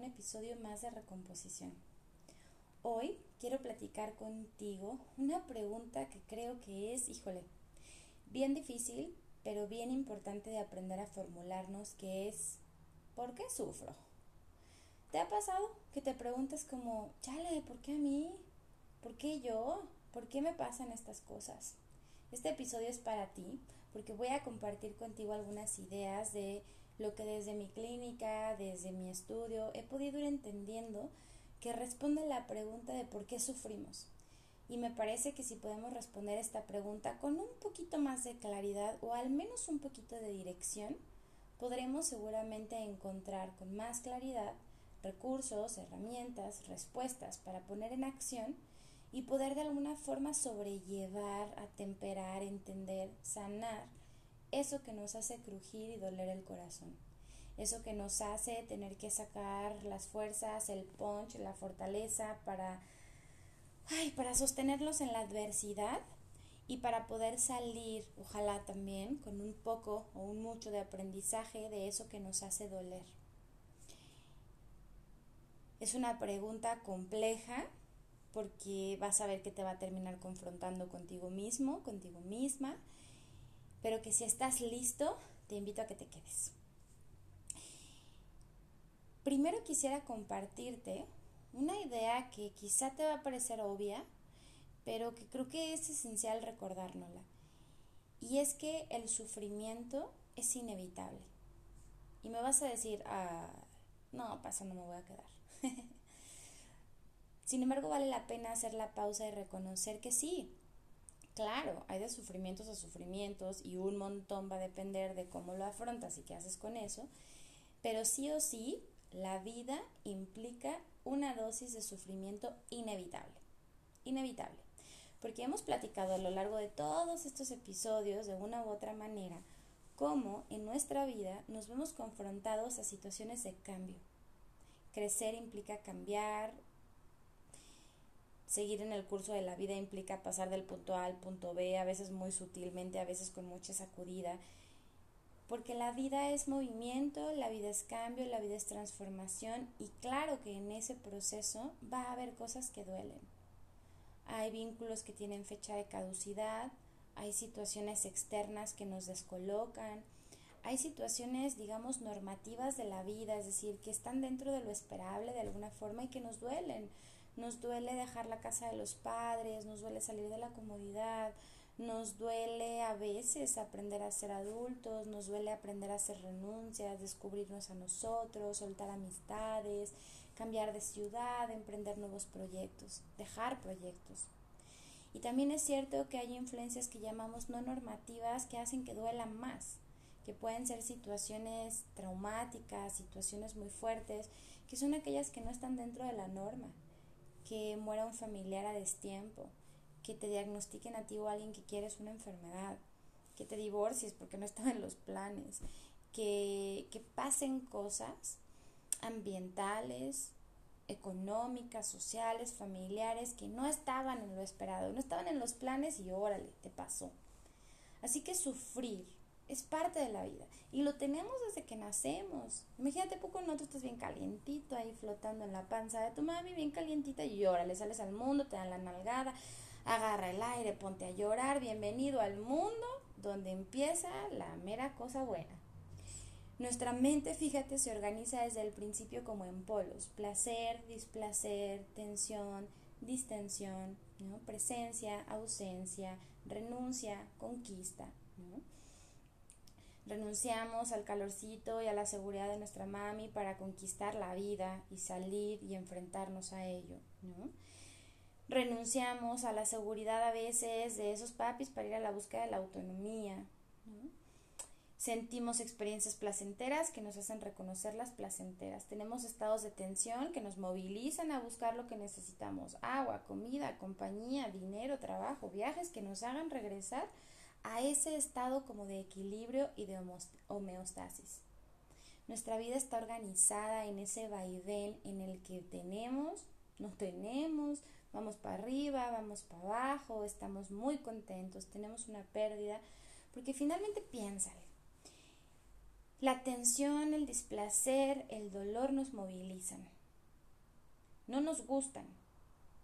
un episodio más de recomposición. Hoy quiero platicar contigo una pregunta que creo que es, híjole, bien difícil, pero bien importante de aprender a formularnos, que es, ¿por qué sufro? ¿Te ha pasado que te preguntas como, chale, ¿por qué a mí? ¿Por qué yo? ¿Por qué me pasan estas cosas? Este episodio es para ti porque voy a compartir contigo algunas ideas de lo que desde mi clínica, desde mi estudio, he podido ir entendiendo que responde la pregunta de por qué sufrimos. Y me parece que si podemos responder esta pregunta con un poquito más de claridad o al menos un poquito de dirección, podremos seguramente encontrar con más claridad recursos, herramientas, respuestas para poner en acción y poder de alguna forma sobrellevar, atemperar, entender, sanar eso que nos hace crujir y doler el corazón. Eso que nos hace tener que sacar las fuerzas, el punch, la fortaleza para, ay, para sostenerlos en la adversidad y para poder salir, ojalá también, con un poco o un mucho de aprendizaje de eso que nos hace doler. Es una pregunta compleja porque vas a ver que te va a terminar confrontando contigo mismo, contigo misma, pero que si estás listo, te invito a que te quedes. Primero quisiera compartirte una idea que quizá te va a parecer obvia, pero que creo que es esencial recordárnosla. Y es que el sufrimiento es inevitable. Y me vas a decir, ah, no, pasa, no me voy a quedar. Sin embargo, vale la pena hacer la pausa y reconocer que sí, claro, hay de sufrimientos a sufrimientos y un montón va a depender de cómo lo afrontas y qué haces con eso, pero sí o sí, la vida implica una dosis de sufrimiento inevitable, inevitable, porque hemos platicado a lo largo de todos estos episodios de una u otra manera cómo en nuestra vida nos vemos confrontados a situaciones de cambio. Crecer implica cambiar, seguir en el curso de la vida implica pasar del punto A al punto B, a veces muy sutilmente, a veces con mucha sacudida, porque la vida es movimiento, la vida es cambio, la vida es transformación y claro que en ese proceso va a haber cosas que duelen. Hay vínculos que tienen fecha de caducidad, hay situaciones externas que nos descolocan, hay situaciones, digamos, normativas de la vida, es decir, que están dentro de lo esperable de alguna forma y que nos duelen nos duele dejar la casa de los padres, nos duele salir de la comodidad, nos duele a veces aprender a ser adultos, nos duele aprender a hacer renuncias, descubrirnos a nosotros, soltar amistades, cambiar de ciudad, emprender nuevos proyectos, dejar proyectos. Y también es cierto que hay influencias que llamamos no normativas que hacen que duela más, que pueden ser situaciones traumáticas, situaciones muy fuertes, que son aquellas que no están dentro de la norma, que muera un familiar a destiempo, que te diagnostiquen a ti o a alguien que quieres una enfermedad, que te divorcies porque no estaba en los planes, que, que pasen cosas ambientales, económicas, sociales, familiares, que no estaban en lo esperado, no estaban en los planes y órale, te pasó. Así que sufrir es parte de la vida y lo tenemos desde que nacemos. Imagínate poco no, tú estás bien calientito ahí flotando en la panza de tu mami, bien calientita y le sales al mundo, te dan la nalgada, agarra el aire, ponte a llorar, bienvenido al mundo donde empieza la mera cosa buena. Nuestra mente, fíjate, se organiza desde el principio como en polos, placer, displacer, tensión, distensión, ¿no? presencia, ausencia, renuncia, conquista. Renunciamos al calorcito y a la seguridad de nuestra mami para conquistar la vida y salir y enfrentarnos a ello, ¿no? Renunciamos a la seguridad a veces de esos papis para ir a la búsqueda de la autonomía, ¿no? Sentimos experiencias placenteras que nos hacen reconocer las placenteras. Tenemos estados de tensión que nos movilizan a buscar lo que necesitamos. Agua, comida, compañía, dinero, trabajo, viajes que nos hagan regresar a ese estado como de equilibrio y de homeostasis. Nuestra vida está organizada en ese vaivén en el que tenemos, no tenemos, vamos para arriba, vamos para abajo, estamos muy contentos, tenemos una pérdida, porque finalmente piénsale. La tensión, el displacer, el dolor nos movilizan. No nos gustan,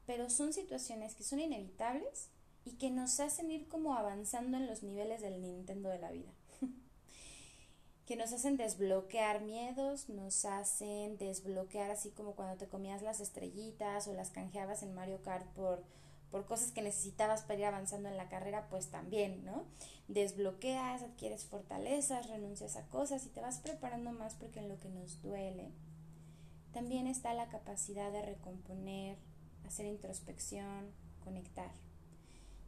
pero son situaciones que son inevitables y que nos hacen ir como avanzando en los niveles del Nintendo de la vida. que nos hacen desbloquear miedos, nos hacen desbloquear así como cuando te comías las estrellitas o las canjeabas en Mario Kart por, por cosas que necesitabas para ir avanzando en la carrera, pues también, ¿no? Desbloqueas, adquieres fortalezas, renuncias a cosas y te vas preparando más porque en lo que nos duele también está la capacidad de recomponer, hacer introspección, conectar.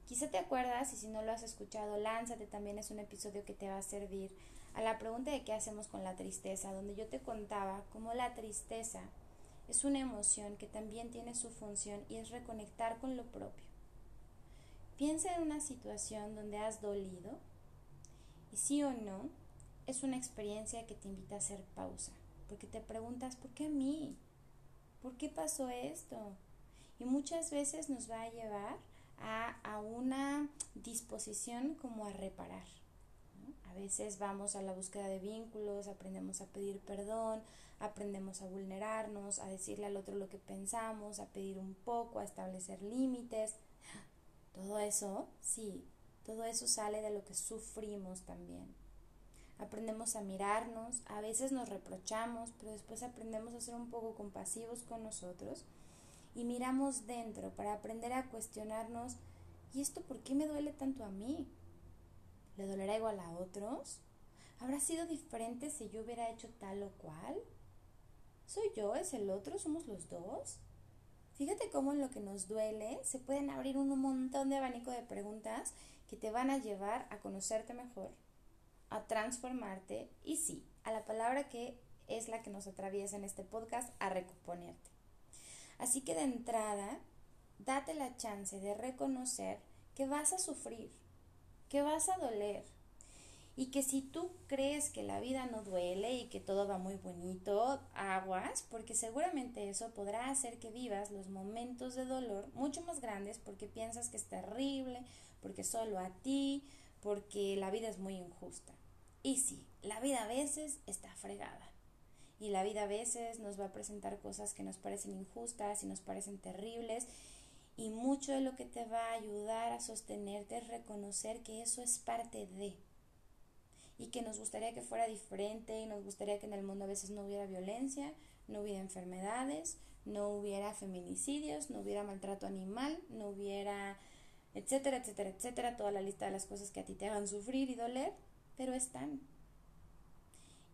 Quizá te acuerdas y si no lo has escuchado, lánzate, también es un episodio que te va a servir a la pregunta de qué hacemos con la tristeza, donde yo te contaba cómo la tristeza es una emoción que también tiene su función y es reconectar con lo propio. Piensa en una situación donde has dolido y sí o no es una experiencia que te invita a hacer pausa, porque te preguntas, ¿por qué a mí? ¿Por qué pasó esto? Y muchas veces nos va a llevar a, a una disposición como a reparar. A veces vamos a la búsqueda de vínculos, aprendemos a pedir perdón, aprendemos a vulnerarnos, a decirle al otro lo que pensamos, a pedir un poco, a establecer límites. Todo eso, sí, todo eso sale de lo que sufrimos también. Aprendemos a mirarnos, a veces nos reprochamos, pero después aprendemos a ser un poco compasivos con nosotros y miramos dentro para aprender a cuestionarnos, ¿y esto por qué me duele tanto a mí? ¿Le dolerá igual a otros? ¿Habrá sido diferente si yo hubiera hecho tal o cual? ¿Soy yo? ¿Es el otro? ¿Somos los dos? Fíjate cómo en lo que nos duele se pueden abrir un montón de abanico de preguntas que te van a llevar a conocerte mejor, a transformarte y sí, a la palabra que es la que nos atraviesa en este podcast, a recomponerte. Así que de entrada, date la chance de reconocer que vas a sufrir, que vas a doler y que si tú crees que la vida no duele y que todo va muy bonito, aguas, porque seguramente eso podrá hacer que vivas los momentos de dolor mucho más grandes porque piensas que es terrible, porque solo a ti, porque la vida es muy injusta. Y sí, la vida a veces está fregada. Y la vida a veces nos va a presentar cosas que nos parecen injustas y nos parecen terribles y mucho de lo que te va a ayudar a sostenerte es reconocer que eso es parte de. Y que nos gustaría que fuera diferente y nos gustaría que en el mundo a veces no hubiera violencia, no hubiera enfermedades, no hubiera feminicidios, no hubiera maltrato animal, no hubiera etcétera, etcétera, etcétera, toda la lista de las cosas que a ti te hagan sufrir y doler, pero están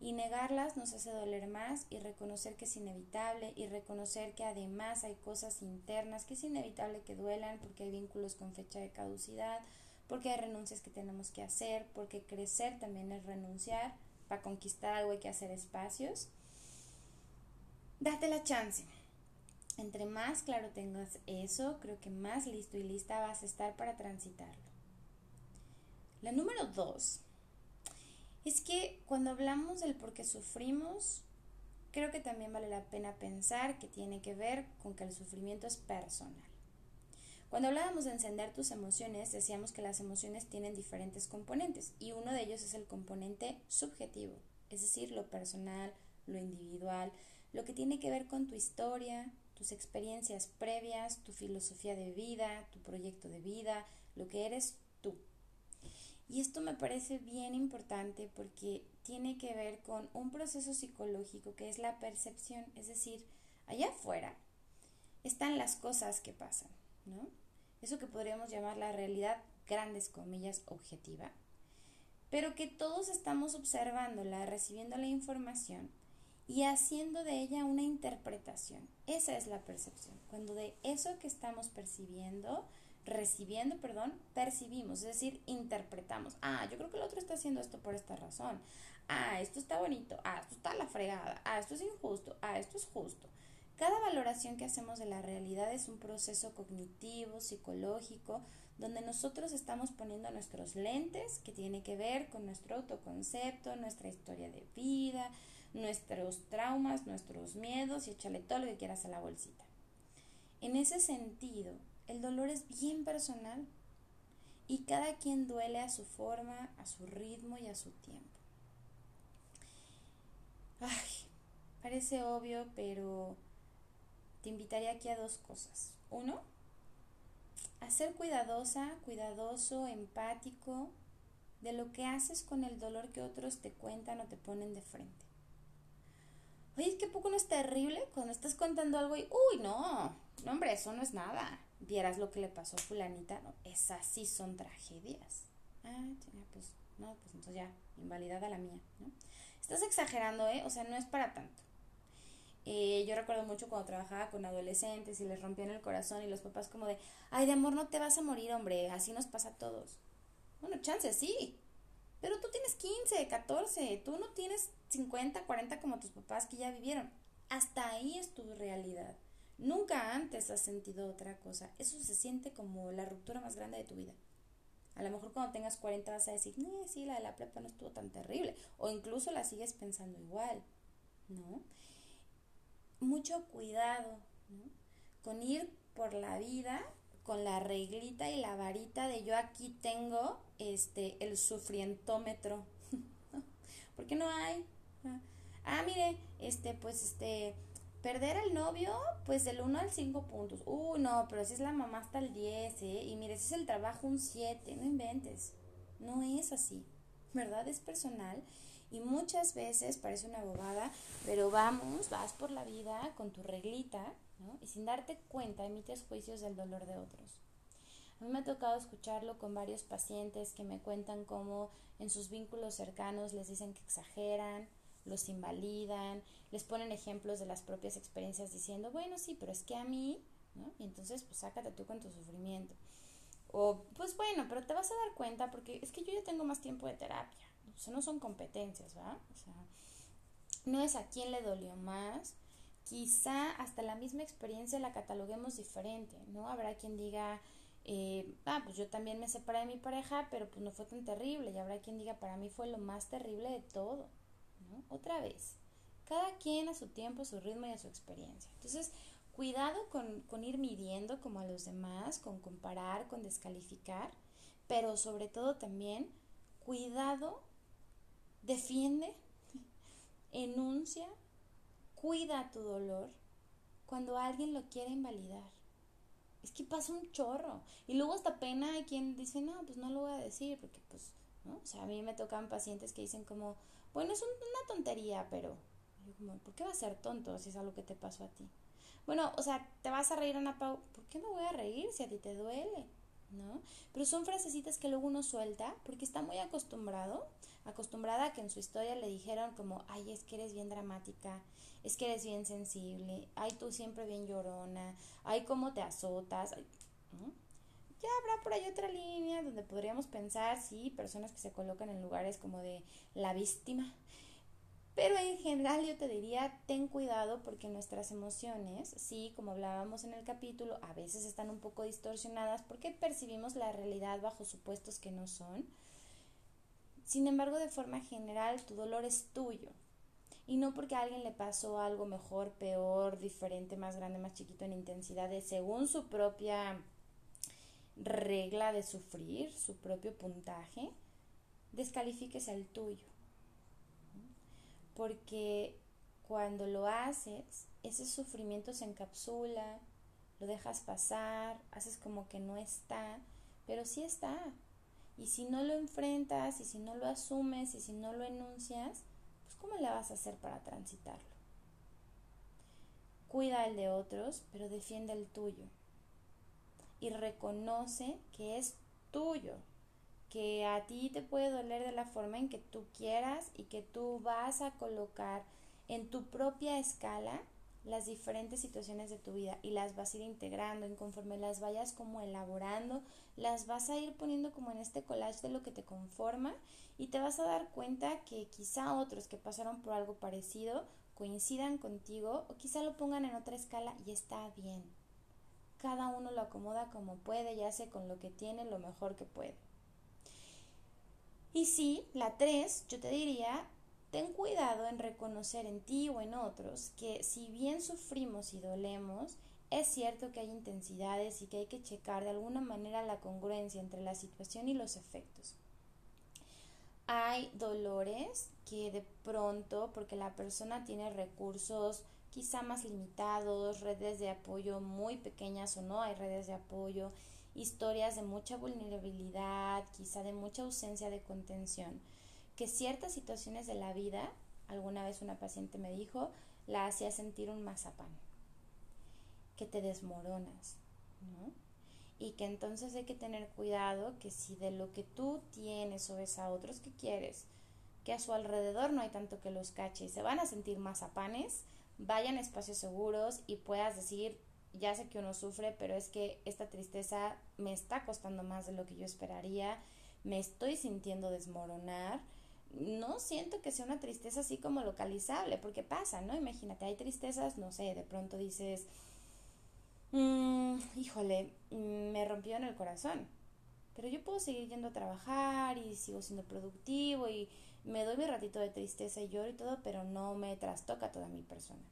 y negarlas nos hace doler más y reconocer que es inevitable y reconocer que además hay cosas internas que es inevitable que duelan porque hay vínculos con fecha de caducidad, porque hay renuncias que tenemos que hacer, porque crecer también es renunciar, para conquistar algo hay que hacer espacios. Date la chance. Entre más claro tengas eso, creo que más listo y lista vas a estar para transitarlo. La número dos es que cuando hablamos del por qué sufrimos, creo que también vale la pena pensar que tiene que ver con que el sufrimiento es personal. Cuando hablábamos de encender tus emociones, decíamos que las emociones tienen diferentes componentes y uno de ellos es el componente subjetivo, es decir, lo personal, lo individual, lo que tiene que ver con tu historia, tus experiencias previas, tu filosofía de vida, tu proyecto de vida, lo que eres. Y esto me parece bien importante porque tiene que ver con un proceso psicológico que es la percepción, es decir, allá afuera están las cosas que pasan, ¿no? Eso que podríamos llamar la realidad, grandes comillas, objetiva, pero que todos estamos observándola, recibiendo la información y haciendo de ella una interpretación. Esa es la percepción. Cuando de eso que estamos percibiendo recibiendo, perdón, percibimos, es decir, interpretamos. Ah, yo creo que el otro está haciendo esto por esta razón. Ah, esto está bonito. Ah, esto está la fregada. Ah, esto es injusto. Ah, esto es justo. Cada valoración que hacemos de la realidad es un proceso cognitivo, psicológico, donde nosotros estamos poniendo nuestros lentes que tiene que ver con nuestro autoconcepto, nuestra historia de vida, nuestros traumas, nuestros miedos y échale todo lo que quieras a la bolsita. En ese sentido, el dolor es bien personal y cada quien duele a su forma, a su ritmo y a su tiempo. Ay, parece obvio, pero te invitaría aquí a dos cosas. Uno, a ser cuidadosa, cuidadoso, empático de lo que haces con el dolor que otros te cuentan o te ponen de frente. Oye, es que poco no es terrible cuando estás contando algo y, uy, no, no, hombre, eso no es nada. Vieras lo que le pasó a fulanita, no, esas sí son tragedias. Ah, pues, no, pues entonces ya, invalidada la mía, ¿no? Estás exagerando, ¿eh? O sea, no es para tanto. Eh, yo recuerdo mucho cuando trabajaba con adolescentes y les rompían el corazón y los papás como de, ay, de amor no te vas a morir, hombre, así nos pasa a todos. Bueno, chances, sí. Pero tú tienes 15, 14, tú no tienes 50, 40 como tus papás que ya vivieron. Hasta ahí es tu realidad. Nunca antes has sentido otra cosa. Eso se siente como la ruptura más grande de tu vida. A lo mejor cuando tengas 40 vas a decir, no, sí, la de la prepa no estuvo tan terrible. O incluso la sigues pensando igual, ¿no? Mucho cuidado, ¿no? Con ir por la vida con la reglita y la varita de yo aquí tengo este el sufrientómetro. Porque no hay. Ah, mire, este, pues este, perder al novio, pues del 1 al 5 puntos. Uh, no, pero si es la mamá hasta el 10, ¿eh? Y mire, si es el trabajo un 7, no inventes. No es así, ¿verdad? Es personal. Y muchas veces parece una bobada, pero vamos, vas por la vida con tu reglita, ¿no? Y sin darte cuenta emites juicios del dolor de otros. A mí me ha tocado escucharlo con varios pacientes que me cuentan cómo en sus vínculos cercanos les dicen que exageran, los invalidan, les ponen ejemplos de las propias experiencias diciendo, bueno, sí, pero es que a mí, ¿no? Y entonces, pues sácate tú con tu sufrimiento. O, pues bueno, pero te vas a dar cuenta porque es que yo ya tengo más tiempo de terapia. O sea, no son competencias, ¿verdad? O sea, no es a quién le dolió más. Quizá hasta la misma experiencia la cataloguemos diferente, ¿no? Habrá quien diga, eh, ah, pues yo también me separé de mi pareja, pero pues no fue tan terrible. Y habrá quien diga, para mí fue lo más terrible de todo. Otra vez, cada quien a su tiempo, a su ritmo y a su experiencia. Entonces, cuidado con, ir midiendo como a los demás, con comparar, con descalificar, pero sobre todo también, cuidado, defiende, enuncia, cuida tu dolor cuando alguien lo quiere invalidar. Es que pasa un chorro. Y luego hasta pena hay quien dice, no, pues no lo voy a decir, porque pues, ¿no? O sea, a mí me tocan pacientes que dicen como, bueno, es una tontería, pero ¿por qué va a ser tonto si es algo que te pasó a ti? Bueno, o sea, te vas a reír, Ana Pau, ¿por qué me voy a reír si a ti te duele? ¿No? Pero son frasecitas que luego uno suelta porque está muy acostumbrado, acostumbrada a que en su historia le dijeron como, ay, es que eres bien dramática, es que eres bien sensible, ay, tú siempre bien llorona, ay, cómo te azotas, ya habrá por ahí otra línea donde podríamos pensar, sí, personas que se colocan en lugares como de la víctima. Pero en general yo te diría, ten cuidado porque nuestras emociones, sí, como hablábamos en el capítulo, a veces están un poco distorsionadas porque percibimos la realidad bajo supuestos que no son. Sin embargo, de forma general, tu dolor es tuyo. Y no porque a alguien le pasó algo mejor, peor, diferente, más grande, más chiquito en intensidad, de según su propia regla de sufrir, su propio puntaje, descalifiques el tuyo. Porque cuando lo haces, ese sufrimiento se encapsula, lo dejas pasar, haces como que no está, pero sí está. Y si no lo enfrentas, y si no lo asumes, y si no lo enuncias, pues ¿cómo le vas a hacer para transitarlo? Cuida el de otros, pero defiende el tuyo y reconoce que es tuyo, que a ti te puede doler de la forma en que tú quieras y que tú vas a colocar en tu propia escala las diferentes situaciones de tu vida y las vas a ir integrando y conforme las vayas como elaborando, las vas a ir poniendo como en este collage de lo que te conforma y te vas a dar cuenta que quizá otros que pasaron por algo parecido coincidan contigo o quizá lo pongan en otra escala y está bien cada uno lo acomoda como puede y hace con lo que tiene lo mejor que puede. Y sí, la tres, yo te diría, ten cuidado en reconocer en ti o en otros que si bien sufrimos y dolemos, es cierto que hay intensidades y que hay que checar de alguna manera la congruencia entre la situación y los efectos. Hay dolores que de pronto, porque la persona tiene recursos quizá más limitados, redes de apoyo muy pequeñas o no hay redes de apoyo, historias de mucha vulnerabilidad, quizá de mucha ausencia de contención, que ciertas situaciones de la vida, alguna vez una paciente me dijo, la hacía sentir un mazapán, que te desmoronas, ¿no? Y que entonces hay que tener cuidado que si de lo que tú tienes o ves a otros que quieres, que a su alrededor no hay tanto que los cache y se van a sentir mazapanes, vayan a espacios seguros y puedas decir, ya sé que uno sufre, pero es que esta tristeza me está costando más de lo que yo esperaría, me estoy sintiendo desmoronar. No siento que sea una tristeza así como localizable, porque pasa, ¿no? Imagínate, hay tristezas, no sé, de pronto dices, mm, híjole, mm, me rompió en el corazón, pero yo puedo seguir yendo a trabajar y sigo siendo productivo y me doy mi ratito de tristeza y lloro y todo, pero no me trastoca toda mi persona.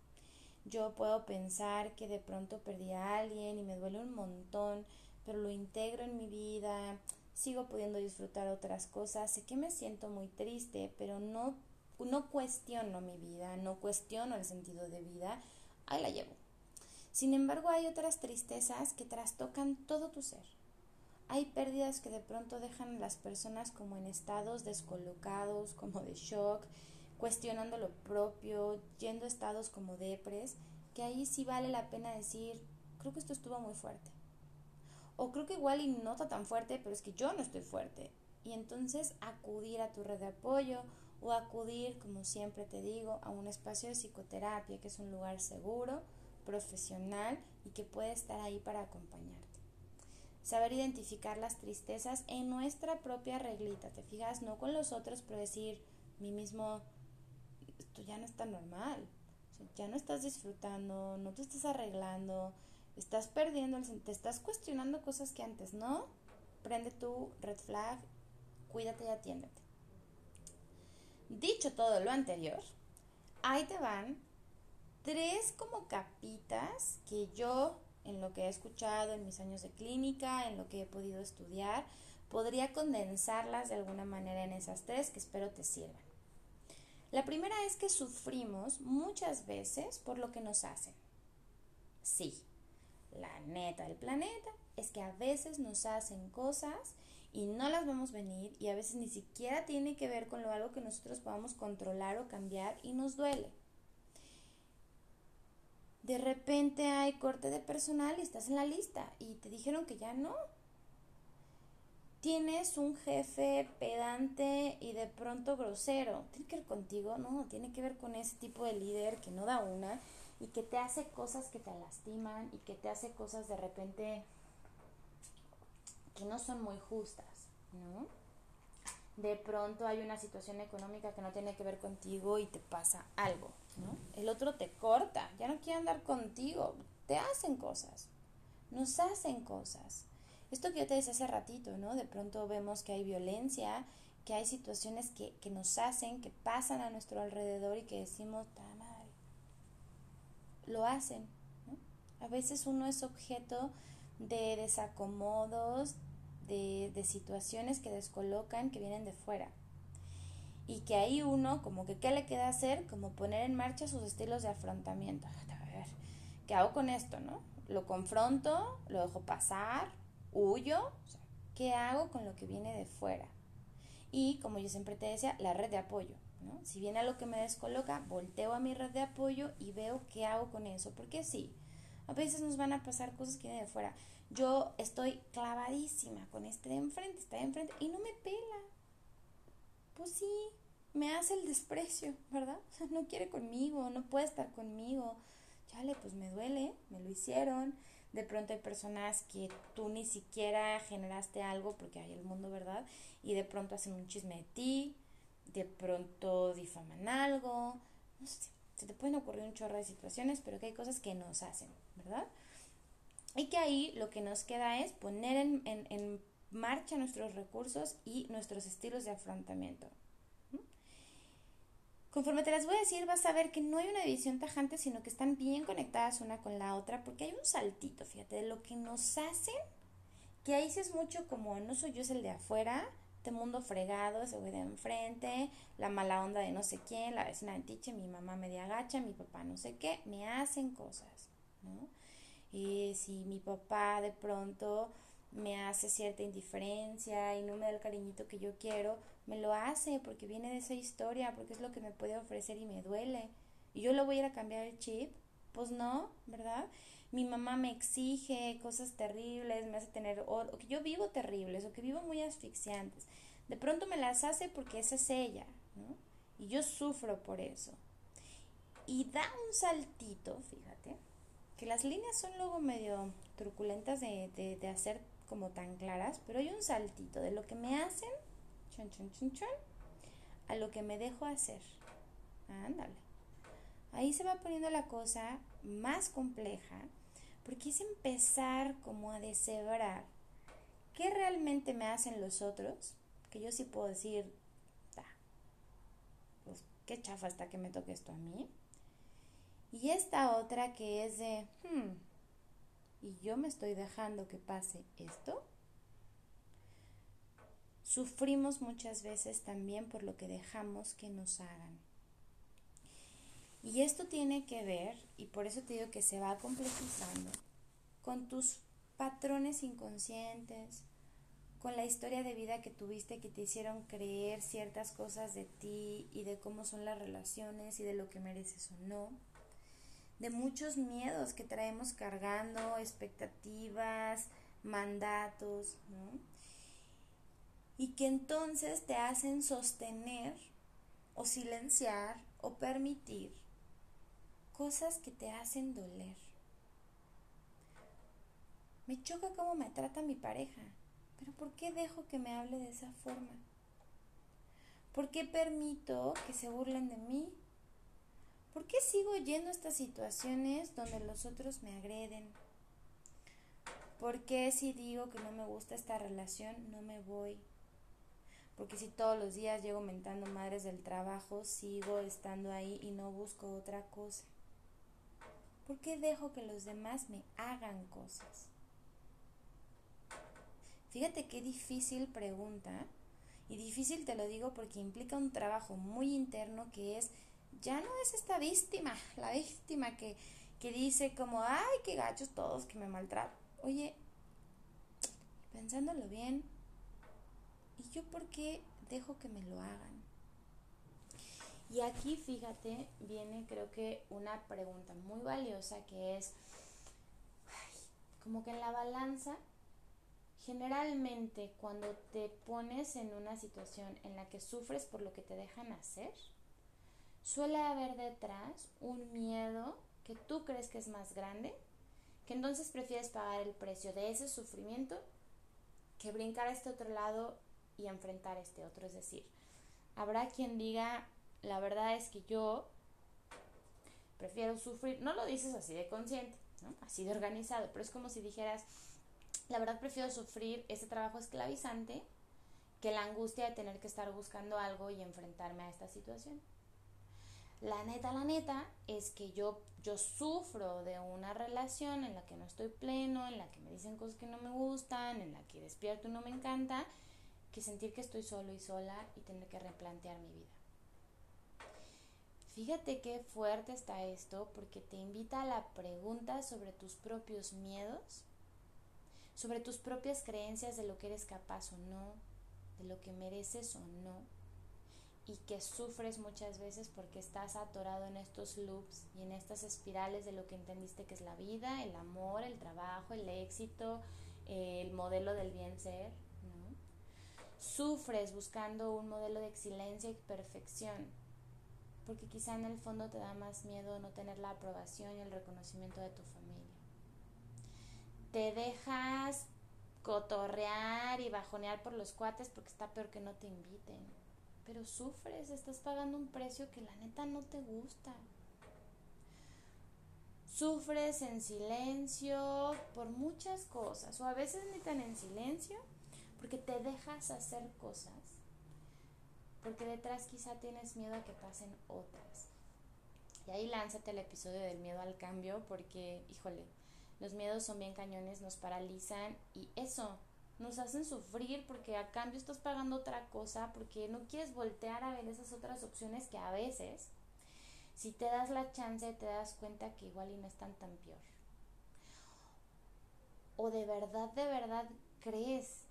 Yo puedo pensar que de pronto perdí a alguien y me duele un montón, pero lo integro en mi vida, sigo pudiendo disfrutar otras cosas, sé que me siento muy triste, pero no, no cuestiono mi vida, no cuestiono el sentido de vida, ahí la llevo. Sin embargo, hay otras tristezas que trastocan todo tu ser hay pérdidas que de pronto dejan a las personas como en estados descolocados, como de shock, cuestionando lo propio, yendo a estados como depres, que ahí sí vale la pena decir, creo que esto estuvo muy fuerte. O creo que igual y no está tan fuerte, pero es que yo no estoy fuerte. Y entonces acudir a tu red de apoyo o acudir, como siempre te digo, a un espacio de psicoterapia, que es un lugar seguro, profesional y que puede estar ahí para acompañarte saber identificar las tristezas en nuestra propia reglita, ¿te fijas? No con los otros, pero decir, mí mismo, esto ya no está normal, ya no estás disfrutando, no te estás arreglando, estás perdiendo, el, te estás cuestionando cosas que antes no, prende tu red flag, cuídate y atiéndete. Dicho todo lo anterior, ahí te van tres como capitas que yo en lo que he escuchado en mis años de clínica, en lo que he podido estudiar, podría condensarlas de alguna manera en esas tres que espero te sirvan. La primera es que sufrimos muchas veces por lo que nos hacen. Sí, la neta del planeta es que a veces nos hacen cosas y no las vamos a venir y a veces ni siquiera tiene que ver con lo algo que nosotros podamos controlar o cambiar y nos duele de repente hay corte de personal y estás en la lista y te dijeron que ya no. Tienes un jefe pedante y de pronto grosero. ¿Tiene que ver contigo? No, tiene que ver con ese tipo de líder que no da una y que te hace cosas que te lastiman y que te hace cosas de repente que no son muy justas, ¿no? De pronto hay una situación económica que no tiene que ver contigo y te pasa algo el otro te corta, ya no quiere andar contigo, te hacen cosas, nos hacen cosas. Esto que yo te decía hace ratito, ¿no? De pronto vemos que hay violencia, que hay situaciones que, que nos hacen, que pasan a nuestro alrededor y que decimos, ta madre, lo hacen, A veces uno es objeto de desacomodos, de, de situaciones que descolocan, que vienen de fuera y que ahí uno como que qué le queda hacer como poner en marcha sus estilos de afrontamiento. A ver qué hago con esto no lo confronto lo dejo pasar huyo qué hago con lo que viene de fuera y como yo siempre te decía la red de apoyo ¿no? si viene algo que me descoloca volteo a mi red de apoyo y veo qué hago con eso porque sí a veces nos van a pasar cosas que vienen de fuera. Yo estoy clavadísima con este de enfrente está de enfrente y no me pela pues sí, me hace el desprecio, ¿verdad? No quiere conmigo, no puede estar conmigo. Chale, pues me duele, me lo hicieron. De pronto hay personas que tú ni siquiera generaste algo porque hay el mundo, ¿verdad? Y de pronto hacen un chisme de ti, de pronto difaman algo. No sé, se te pueden ocurrir un chorro de situaciones, pero que hay cosas que nos hacen, ¿verdad? Y que ahí lo que nos queda es poner en, en marcha nuestros recursos y nuestros estilos de afrontamiento. Conforme te las voy a decir, vas a ver que no hay una división tajante, sino que están bien conectadas una con la otra, porque hay un saltito, fíjate, de lo que nos hacen, que ahí sí es mucho como no soy yo, es el de afuera, este mundo fregado, ese güey de enfrente, la mala onda de no sé quién, la vecina de tiche, mi mamá media agacha, mi papá no sé qué, me hacen cosas. Y si mi papá de pronto me hace cierta indiferencia y no me da el cariñito que yo quiero, me lo hace porque viene de esa historia, porque es lo que me puede ofrecer y me duele. Y yo lo voy a ir a cambiar el chip, pues no, ¿verdad? Mi mamá me exige cosas terribles, me hace tener, o, que yo vivo terribles, o que vivo muy asfixiantes. De pronto me las hace porque esa es ella, ¿no? Y yo sufro por eso. Y da un saltito, fíjate, que las líneas son luego medio truculentas de, de, de hacer como tan claras, pero hay un saltito de lo que me hacen, chon, chon, chon, chon, a lo que me dejo hacer. Ándale. Ahí se va poniendo la cosa más compleja, porque es empezar como a deshebrar qué realmente me hacen los otros, que yo sí puedo decir, pues qué chafa está que me toque esto a mí. Y esta otra que es de, hmm, y yo me estoy dejando que pase esto, sufrimos muchas veces también por lo que dejamos que nos hagan. Y esto tiene que ver, y por eso te digo que se va complejizando, con tus patrones inconscientes, con la historia de vida que tuviste que te hicieron creer ciertas cosas de ti y de cómo son las relaciones y de lo que mereces o no de muchos miedos que traemos cargando, expectativas, mandatos, ¿no? Y que entonces te hacen sostener o silenciar o permitir cosas que te hacen doler. Me choca cómo me trata mi pareja, pero ¿por qué dejo que me hable de esa forma? ¿Por qué permito que se burlen de mí? ¿Por qué sigo yendo a estas situaciones donde los otros me agreden? ¿Por qué si digo que no me gusta esta relación, no me voy? Porque si todos los días llego mentando madres del trabajo, sigo estando ahí y no busco otra cosa. ¿Por qué dejo que los demás me hagan cosas? Fíjate qué difícil pregunta. Y difícil te lo digo porque implica un trabajo muy interno que es ya no es esta víctima, la víctima que, dice como, ay, qué gachos todos que me maltratan. Oye, pensándolo bien, ¿y yo por qué dejo que me lo hagan? Y aquí, fíjate, viene creo que una pregunta muy valiosa que es, como que en la balanza, generalmente cuando te pones en una situación en la que sufres por lo que te dejan hacer, suele haber detrás un miedo que tú crees que es más grande, que entonces prefieres pagar el precio de ese sufrimiento que brincar a este otro lado y enfrentar este otro. Es decir, habrá quien diga, la verdad es que yo prefiero sufrir, no lo dices así de consciente, ¿no? así de organizado, pero es como si dijeras, la verdad prefiero sufrir ese trabajo esclavizante que la angustia de tener que estar buscando algo y enfrentarme a esta situación. La neta, la neta es que yo, yo sufro de una relación en la que no estoy pleno, en la que me dicen cosas que no me gustan, en la que despierto y no me encanta, que sentir que estoy solo y sola y tener que replantear mi vida. Fíjate qué fuerte está esto porque te invita a la pregunta sobre tus propios miedos, sobre tus propias creencias de lo que eres capaz o no, de lo que mereces o no y que sufres muchas veces porque estás atorado en estos loops y en estas espirales de lo que entendiste que es la vida, el amor, el trabajo, el éxito, el modelo del bien ser. ¿no? Sufres buscando un modelo de excelencia y perfección porque quizá en el fondo te da más miedo no tener la aprobación y el reconocimiento de tu familia. Te dejas cotorrear y bajonear por los cuates porque está peor que no te inviten pero sufres, estás pagando un precio que la neta no te gusta. Sufres en silencio por muchas cosas, o a veces ni tan en silencio, porque te dejas hacer cosas, porque detrás quizá tienes miedo a que pasen otras. Y ahí lánzate el episodio del miedo al cambio, porque, híjole, los miedos son bien cañones, nos paralizan y eso nos hacen sufrir porque a cambio estás pagando otra cosa, porque no quieres voltear a ver esas otras opciones que a veces, si te das la chance, te das cuenta que igual y no están tan peor. O de verdad, de verdad crees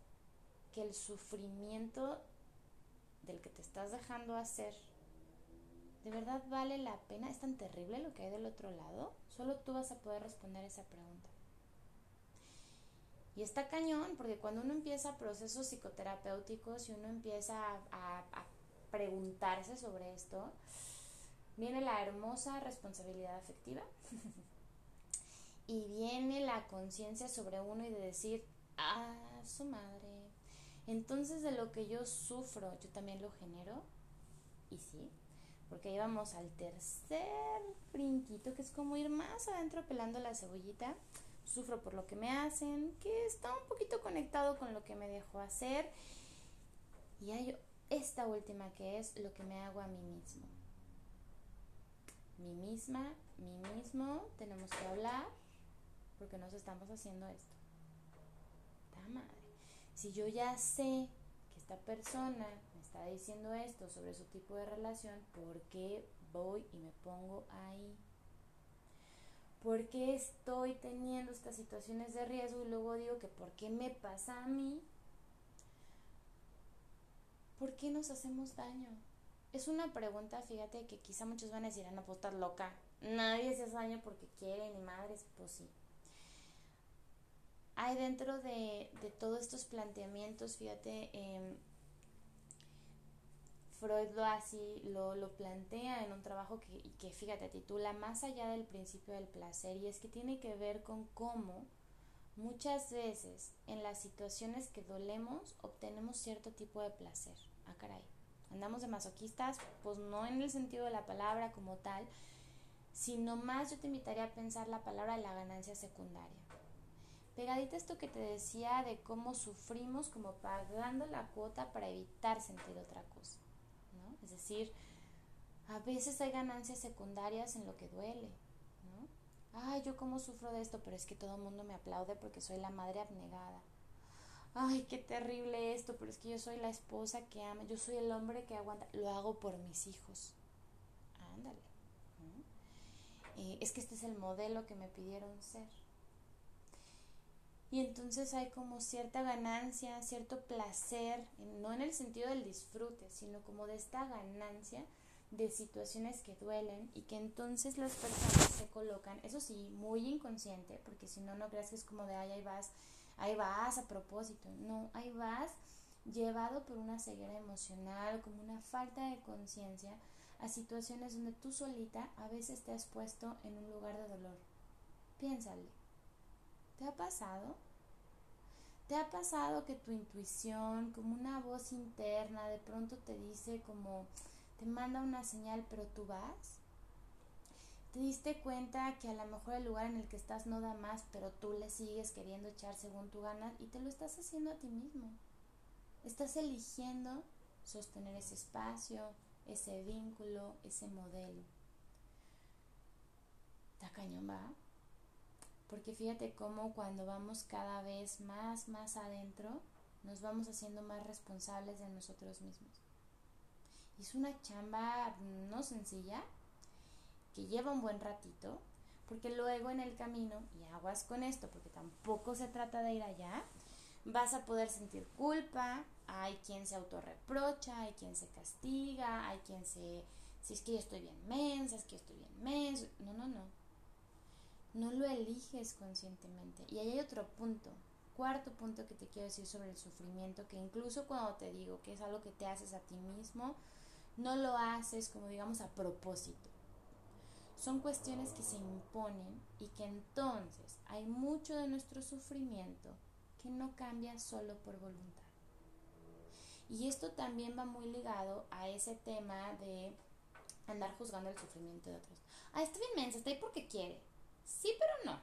que el sufrimiento del que te estás dejando hacer, ¿de verdad vale la pena? ¿Es tan terrible lo que hay del otro lado? Solo tú vas a poder responder esa pregunta. Y está cañón, porque cuando uno empieza procesos psicoterapéuticos y uno empieza a, preguntarse sobre esto, viene la hermosa responsabilidad afectiva y viene la conciencia sobre uno y de decir, ah, su madre. Entonces de lo que yo sufro, yo también lo genero. Y sí, porque ahí vamos al tercer brinquito, que es como ir más adentro pelando la cebollita sufro por lo que me hacen, que está un poquito conectado con lo que me dejó hacer. Y hay esta última que es lo que me hago a mí mismo. Mi misma, mi mismo, tenemos que hablar porque nos estamos haciendo esto. Ta madre. Si yo ya sé que esta persona me está diciendo esto sobre su tipo de relación, ¿por qué voy y me pongo ahí? ¿Por qué estoy teniendo estas situaciones de riesgo? Y luego digo que ¿por qué me pasa a mí? ¿Por qué nos hacemos daño? Es una pregunta, fíjate, que quizá muchos van a decir, ah, no, pues estás loca. Nadie se hace daño porque quiere, ni madres, pues sí. Hay dentro de, de todos estos planteamientos, fíjate, eh, Freud lo así, lo, lo, plantea en un trabajo que, que, fíjate, titula Más allá del principio del placer y es que tiene que ver con cómo muchas veces en las situaciones que dolemos obtenemos cierto tipo de placer. Ah, caray. Andamos de masoquistas, pues no en el sentido de la palabra como tal, sino más yo te invitaría a pensar la palabra de la ganancia secundaria. Pegadita esto que te decía de cómo sufrimos como pagando la cuota para evitar sentir otra cosa. Es decir, a veces hay ganancias secundarias en lo que duele, ¿no? Ay, yo cómo sufro de esto, pero es que todo el mundo me aplaude porque soy la madre abnegada. Ay, qué terrible esto, pero es que yo soy la esposa que ama, yo soy el hombre que aguanta, lo hago por mis hijos. Ándale. Eh, es que este es el modelo que me pidieron ser. Y entonces hay como cierta ganancia, cierto placer, no en el sentido del disfrute, sino como de esta ganancia de situaciones que duelen y que entonces las personas se colocan, eso sí, muy inconsciente, porque si no, no creas que es como de, ahí vas, ahí vas a propósito, no, ahí vas llevado por una ceguera emocional, como una falta de conciencia, a situaciones donde tú solita a veces te has puesto en un lugar de dolor. Piénsale. ¿Te ha pasado? ¿Te ha pasado que tu intuición, como una voz interna, de pronto te dice como, te manda una señal, pero tú vas? ¿Te diste cuenta que a lo mejor el lugar en el que estás no da más, pero tú le sigues queriendo echar según tu gana y te lo estás haciendo a ti mismo? Estás eligiendo sostener ese espacio, ese vínculo, ese modelo. ¿Está cañón, va? Porque fíjate cómo cuando vamos cada vez más, más adentro, nos vamos haciendo más responsables de nosotros mismos. Es una chamba no sencilla, que lleva un buen ratito, porque luego en el camino, y aguas con esto, porque tampoco se trata de ir allá, vas a poder sentir culpa, hay quien se autorreprocha, hay quien se castiga, hay quien se... Si es que yo estoy bien mensa, es que yo estoy bien mensa. No, no, no no lo eliges conscientemente. Y ahí hay otro punto, cuarto punto que te quiero decir sobre el sufrimiento, que incluso cuando te digo que es algo que te haces a ti mismo, no lo haces como digamos a propósito. Son cuestiones que se imponen y que entonces hay mucho de nuestro sufrimiento que no cambia solo por voluntad. Y esto también va muy ligado a ese tema de andar juzgando el sufrimiento de otros. Ah, está bien mensa, está ahí porque quiere. Sí, pero no.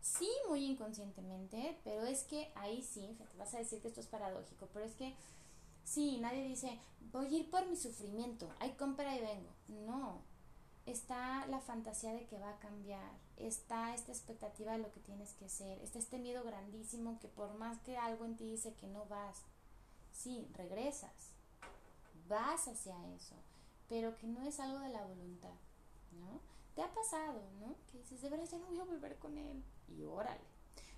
Sí, muy inconscientemente, pero es que ahí sí, te vas a decir que esto es paradójico, pero es que sí, nadie dice, voy a ir por mi sufrimiento, hay compra y vengo. No, está la fantasía de que va a cambiar, está esta expectativa de lo que tienes que ser, está este miedo grandísimo que por más que algo en ti dice que no vas, sí, regresas, vas hacia eso, pero que no es algo de la voluntad, ¿no? Te ha pasado, ¿no? Que dices, de verdad ya no voy a volver con él. Y órale.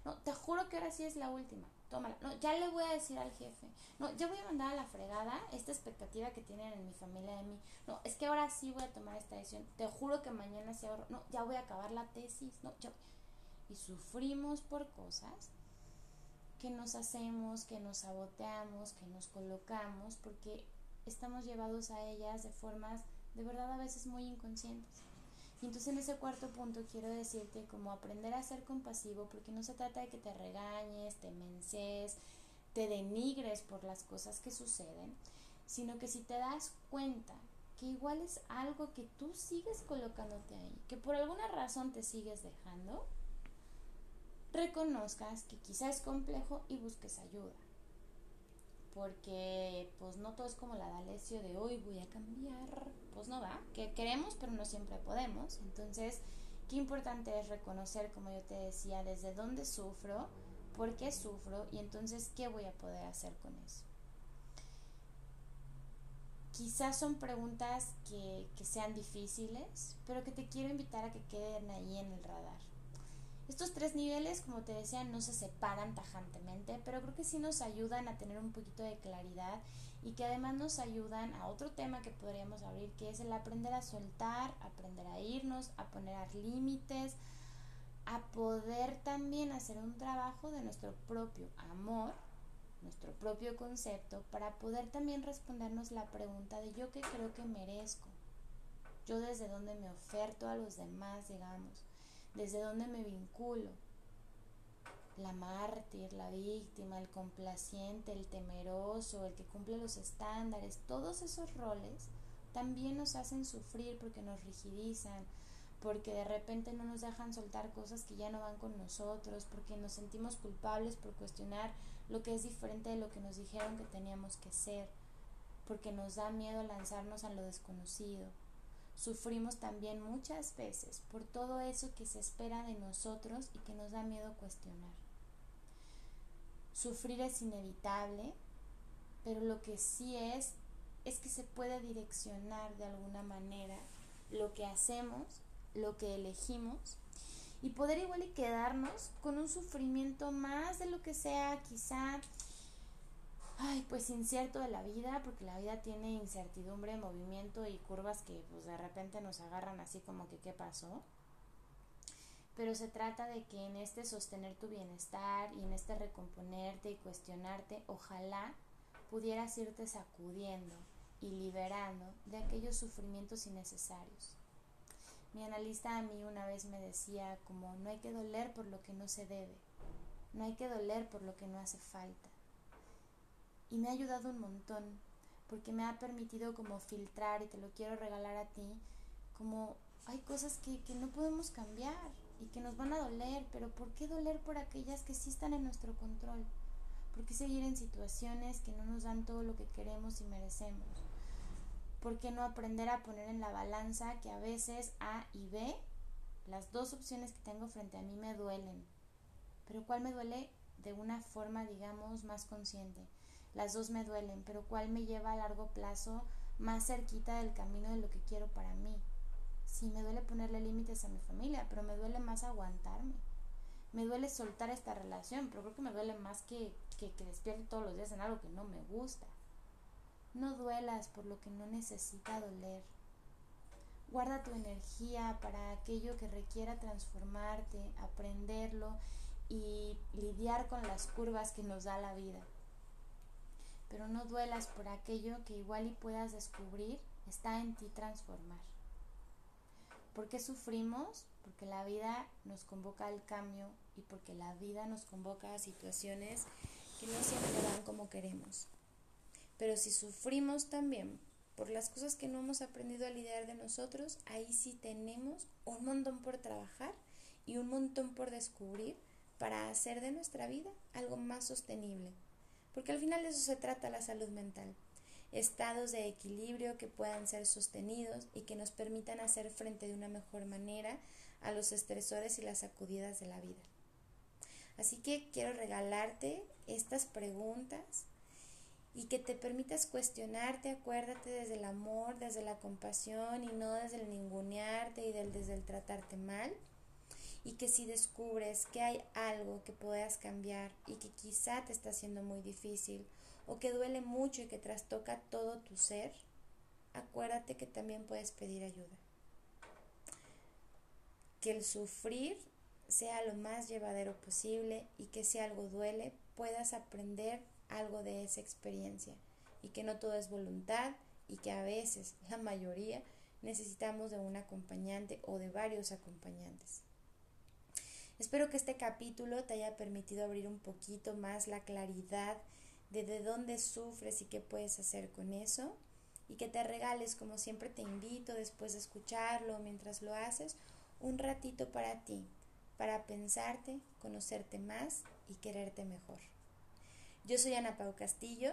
No, te juro que ahora sí es la última. Tómala. No, ya le voy a decir al jefe. No, ya voy a mandar a la fregada esta expectativa que tienen en mi familia de mí. No, es que ahora sí voy a tomar esta decisión. Te juro que mañana sí ahorro. No, ya voy a acabar la tesis. No, ya. Y sufrimos por cosas que nos hacemos, que nos saboteamos, que nos colocamos, porque estamos llevados a ellas de formas de verdad a veces muy inconscientes. Y entonces en ese cuarto punto quiero decirte como aprender a ser compasivo, porque no se trata de que te regañes, te mences, te denigres por las cosas que suceden, sino que si te das cuenta que igual es algo que tú sigues colocándote ahí, que por alguna razón te sigues dejando, reconozcas que quizá es complejo y busques ayuda porque pues no todo es como la D'Alessio de hoy voy a cambiar, pues no va, que queremos pero no siempre podemos, entonces qué importante es reconocer, como yo te decía, desde dónde sufro, por qué sufro y entonces qué voy a poder hacer con eso. Quizás son preguntas que, que sean difíciles, pero que te quiero invitar a que queden ahí en el radar. Estos tres niveles, como te decía, no se separan tajantemente, pero creo que sí nos ayudan a tener un poquito de claridad y que además nos ayudan a otro tema que podríamos abrir, que es el aprender a soltar, aprender a irnos, a poner límites, a poder también hacer un trabajo de nuestro propio amor, nuestro propio concepto, para poder también respondernos la pregunta de yo qué creo que merezco, yo desde dónde me oferto a los demás, digamos desde dónde me vinculo. La mártir, la víctima, el complaciente, el temeroso, el que cumple los estándares, todos esos roles también nos hacen sufrir porque nos rigidizan, porque de repente no nos dejan soltar cosas que ya no van con nosotros, porque nos sentimos culpables por cuestionar lo que es diferente de lo que nos dijeron que teníamos que ser, porque nos da miedo lanzarnos a lo desconocido. Sufrimos también muchas veces por todo eso que se espera de nosotros y que nos da miedo cuestionar. Sufrir es inevitable, pero lo que sí es es que se puede direccionar de alguna manera lo que hacemos, lo que elegimos y poder igual y quedarnos con un sufrimiento más de lo que sea quizá ay, pues incierto de la vida, porque la vida tiene incertidumbre, movimiento y curvas que pues de repente nos agarran así como que qué pasó. Pero se trata de que en este sostener tu bienestar y en este recomponerte y cuestionarte, ojalá pudieras irte sacudiendo y liberando de aquellos sufrimientos innecesarios. Mi analista a mí una vez me decía como no hay que doler por lo que no se debe, no hay que doler por lo que no hace falta y me ha ayudado un montón porque me ha permitido como filtrar y te lo quiero regalar a ti como hay cosas que, que no podemos cambiar y que nos van a doler, pero ¿por qué doler por aquellas que sí están en nuestro control? ¿Por qué seguir en situaciones que no nos dan todo lo que queremos y merecemos? ¿Por qué no aprender a poner en la balanza que a veces A y B, las dos opciones que tengo frente a mí me duelen? Pero ¿cuál me duele de una forma, digamos, más consciente? Las dos me duelen, pero ¿cuál me lleva a largo plazo más cerquita del camino de lo que quiero para mí? Sí, me duele ponerle límites a mi familia, pero me duele más aguantarme. Me duele soltar esta relación, pero creo que me duele más que, que, que despierte todos los días en algo que no me gusta. No duelas por lo que no necesita doler. Guarda tu energía para aquello que requiera transformarte, aprenderlo y lidiar con las curvas que nos da la vida pero no duelas por aquello que igual y puedas descubrir está en ti transformar. ¿Por qué sufrimos? Porque la vida nos convoca al cambio y porque la vida nos convoca a situaciones que no siempre van como queremos. Pero si sufrimos también por las cosas que no hemos aprendido a lidiar de nosotros, ahí sí tenemos un montón por trabajar y un montón por descubrir para hacer de nuestra vida algo más sostenible porque al final de eso se trata la salud mental. estados de equilibrio que puedan ser sostenidos y que nos permitan hacer frente de una mejor manera a los estresores y las sacudidas de la vida. Así que quiero regalarte estas preguntas y que te permitas cuestionarte, acuérdate desde el amor, desde la compasión y no desde el ningunearte y del, desde el tratarte mal. Y que si descubres que hay algo que puedas cambiar y que quizá te está haciendo muy difícil o que duele mucho y que trastoca todo tu ser, acuérdate que también puedes pedir ayuda. Que el sufrir sea lo más llevadero posible y que si algo duele puedas aprender algo de esa experiencia y que no todo es voluntad y que a veces, la mayoría, necesitamos de un acompañante o de varios acompañantes. Espero que este capítulo te haya permitido abrir un poquito más la claridad de de dónde sufres y qué puedes hacer con eso y que te regales, como siempre te invito después de escucharlo mientras lo haces, un ratito para ti, para pensarte, conocerte más y quererte mejor. Yo soy Ana Pau Castillo,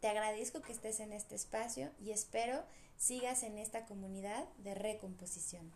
te agradezco que estés en este espacio y espero sigas en esta comunidad de recomposición.